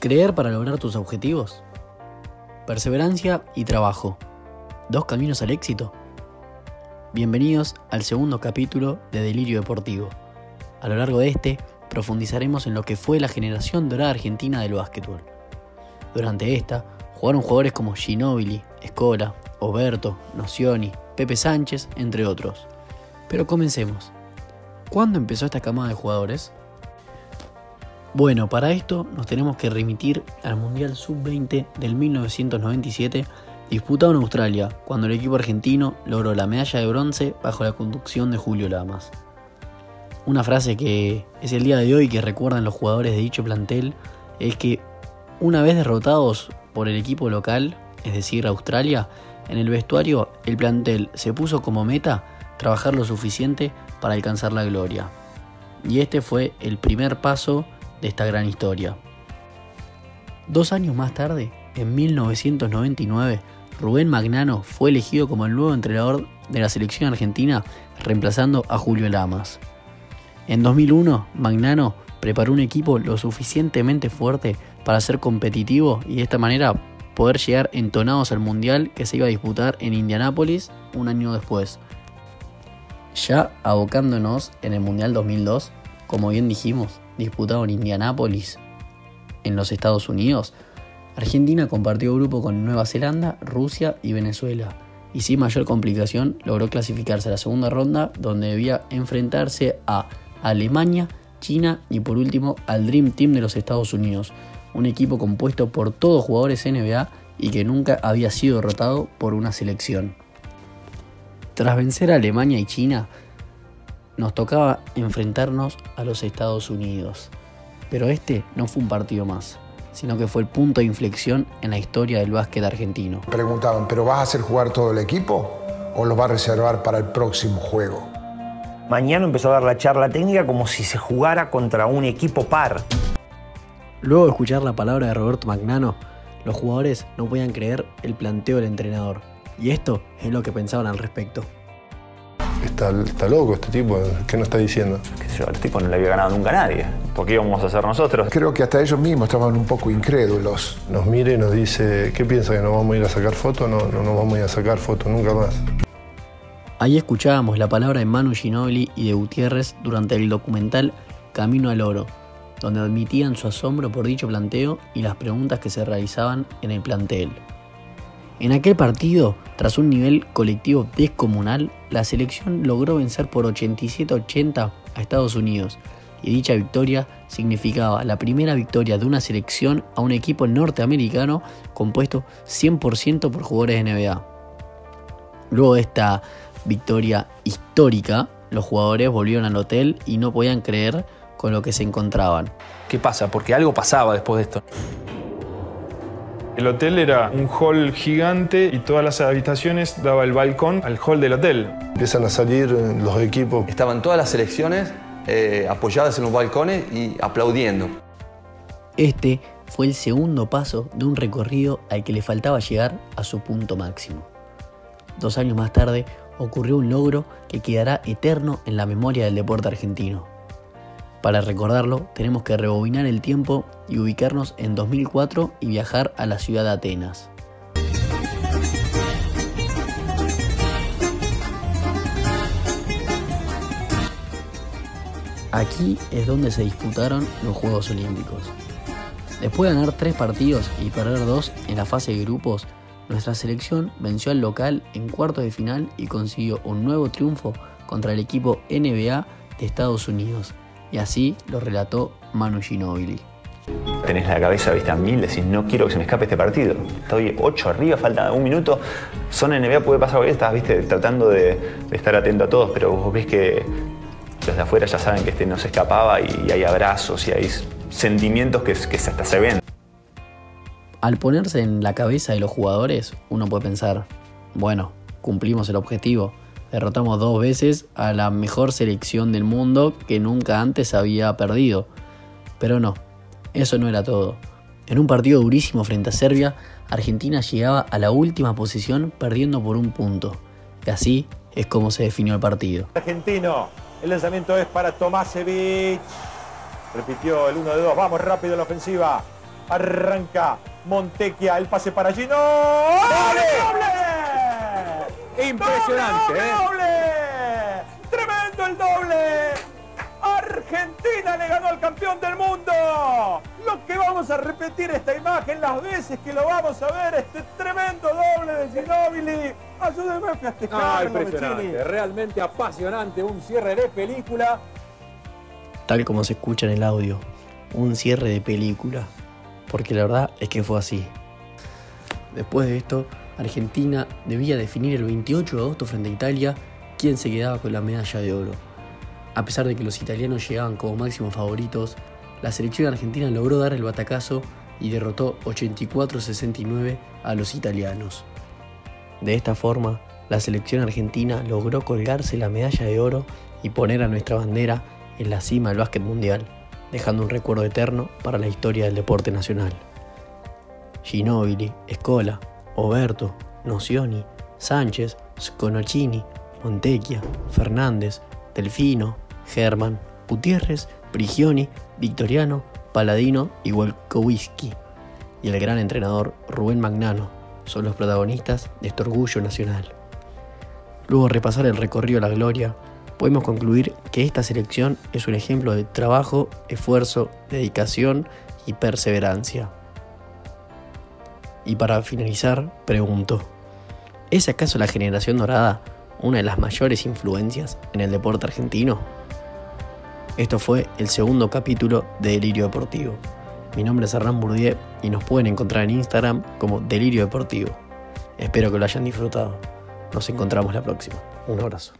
Creer para lograr tus objetivos. Perseverancia y trabajo. Dos caminos al éxito. Bienvenidos al segundo capítulo de Delirio Deportivo. A lo largo de este, profundizaremos en lo que fue la generación dorada argentina del básquetbol. Durante esta, jugaron jugadores como Ginóbili, Escola, Oberto, Nocioni, Pepe Sánchez, entre otros. Pero comencemos. ¿Cuándo empezó esta camada de jugadores? Bueno, para esto nos tenemos que remitir al Mundial Sub-20 del 1997 disputado en Australia, cuando el equipo argentino logró la medalla de bronce bajo la conducción de Julio Lamas. Una frase que es el día de hoy que recuerdan los jugadores de dicho plantel es que una vez derrotados por el equipo local, es decir, Australia, en el vestuario el plantel se puso como meta trabajar lo suficiente para alcanzar la gloria. Y este fue el primer paso de esta gran historia. Dos años más tarde, en 1999, Rubén Magnano fue elegido como el nuevo entrenador de la selección argentina, reemplazando a Julio Lamas. En 2001, Magnano preparó un equipo lo suficientemente fuerte para ser competitivo y de esta manera poder llegar entonados al Mundial que se iba a disputar en Indianápolis un año después. Ya abocándonos en el Mundial 2002, como bien dijimos, disputado en Indianápolis, en los Estados Unidos, Argentina compartió grupo con Nueva Zelanda, Rusia y Venezuela, y sin mayor complicación logró clasificarse a la segunda ronda donde debía enfrentarse a Alemania, China y por último al Dream Team de los Estados Unidos, un equipo compuesto por todos jugadores NBA y que nunca había sido derrotado por una selección. Tras vencer a Alemania y China, nos tocaba enfrentarnos a los Estados Unidos. Pero este no fue un partido más, sino que fue el punto de inflexión en la historia del básquet argentino. Preguntaban, ¿pero vas a hacer jugar todo el equipo o lo vas a reservar para el próximo juego? Mañana empezó a dar la charla técnica como si se jugara contra un equipo par. Luego de escuchar la palabra de Roberto Magnano, los jugadores no podían creer el planteo del entrenador. Y esto es lo que pensaban al respecto. Está, está, loco este tipo, ¿qué nos está diciendo? Yo, el tipo no le había ganado nunca a nadie. ¿Por qué íbamos a hacer nosotros? Creo que hasta ellos mismos estaban un poco incrédulos. Nos mire y nos dice, ¿qué piensa que nos vamos a ir a sacar fotos? No, no nos vamos a ir a sacar fotos nunca más. Ahí escuchábamos la palabra de Manu Ginobili y de Gutiérrez durante el documental Camino al Oro, donde admitían su asombro por dicho planteo y las preguntas que se realizaban en el plantel. En aquel partido, tras un nivel colectivo descomunal, la selección logró vencer por 87-80 a Estados Unidos, y dicha victoria significaba la primera victoria de una selección a un equipo norteamericano compuesto 100% por jugadores de NBA. Luego de esta victoria histórica, los jugadores volvieron al hotel y no podían creer con lo que se encontraban. ¿Qué pasa? Porque algo pasaba después de esto. El hotel era un hall gigante y todas las habitaciones daba el balcón al hall del hotel. Empiezan a salir los equipos. Estaban todas las selecciones eh, apoyadas en los balcones y aplaudiendo. Este fue el segundo paso de un recorrido al que le faltaba llegar a su punto máximo. Dos años más tarde ocurrió un logro que quedará eterno en la memoria del deporte argentino. Para recordarlo, tenemos que rebobinar el tiempo y ubicarnos en 2004 y viajar a la ciudad de Atenas. Aquí es donde se disputaron los Juegos Olímpicos. Después de ganar tres partidos y perder dos en la fase de grupos, nuestra selección venció al local en cuartos de final y consiguió un nuevo triunfo contra el equipo NBA de Estados Unidos, y así lo relató Manu Ginobili. Tenés la cabeza vista a mil, decís, no quiero que se me escape este partido. Estoy 8 arriba, falta un minuto. Son NBA, puede pasar cualquier estás, viste, tratando de, de, estar atento a todos, pero vos ves que desde afuera ya saben que este no se escapaba y, y hay abrazos y hay sentimientos que, que hasta se ven. Al ponerse en la cabeza de los jugadores, uno puede pensar, bueno, cumplimos el objetivo, derrotamos dos veces a la mejor selección del mundo que nunca antes había perdido. Pero no, eso no era todo. En un partido durísimo frente a Serbia, Argentina llegaba a la última posición perdiendo por un punto. Y así es como se definió el partido. Argentino, el lanzamiento es para Tomasevich. Repitió el 1 de 2, vamos rápido en la ofensiva. Arranca Montequia, el pase para Gino. ¡Doble! ¡Doble! Impresionante, ¡Doble, ¿eh? doble! ¡Tremendo el doble! Argentina le ganó al campeón del mundo. Lo que vamos a repetir esta imagen las veces que lo vamos a ver, este tremendo doble de Ginóbili. Ayúdeme a Ah, festejarlo, Vecchini. impresionante, realmente apasionante, un cierre de película. Tal como se escucha en el audio, un cierre de película. Porque la verdad es que fue así. Después de esto, Argentina debía definir el 28 de agosto frente a Italia quién se quedaba con la medalla de oro. A pesar de que los italianos llegaban como máximos favoritos, la selección argentina logró dar el batacazo y derrotó 84-69 a los italianos. De esta forma, la selección argentina logró colgarse la medalla de oro y poner a nuestra bandera en la cima del básquet mundial, dejando un recuerdo eterno para la historia del deporte nacional. Ginóbili, Escola, Oberto, Nocioni, Sánchez, Sconocini, Montecchia, Fernández, Delfino, Germán, Gutiérrez, Prigioni, Victoriano, Paladino y Wolkowski. Y el gran entrenador Rubén Magnano son los protagonistas de este orgullo nacional. Luego de repasar el recorrido a la gloria, podemos concluir que esta selección es un ejemplo de trabajo, esfuerzo, dedicación y perseverancia. Y para finalizar, pregunto, ¿es acaso la generación dorada una de las mayores influencias en el deporte argentino? Esto fue el segundo capítulo de Delirio Deportivo. Mi nombre es Hernán Bourdieu y nos pueden encontrar en Instagram como Delirio Deportivo. Espero que lo hayan disfrutado. Nos encontramos la próxima. Un abrazo.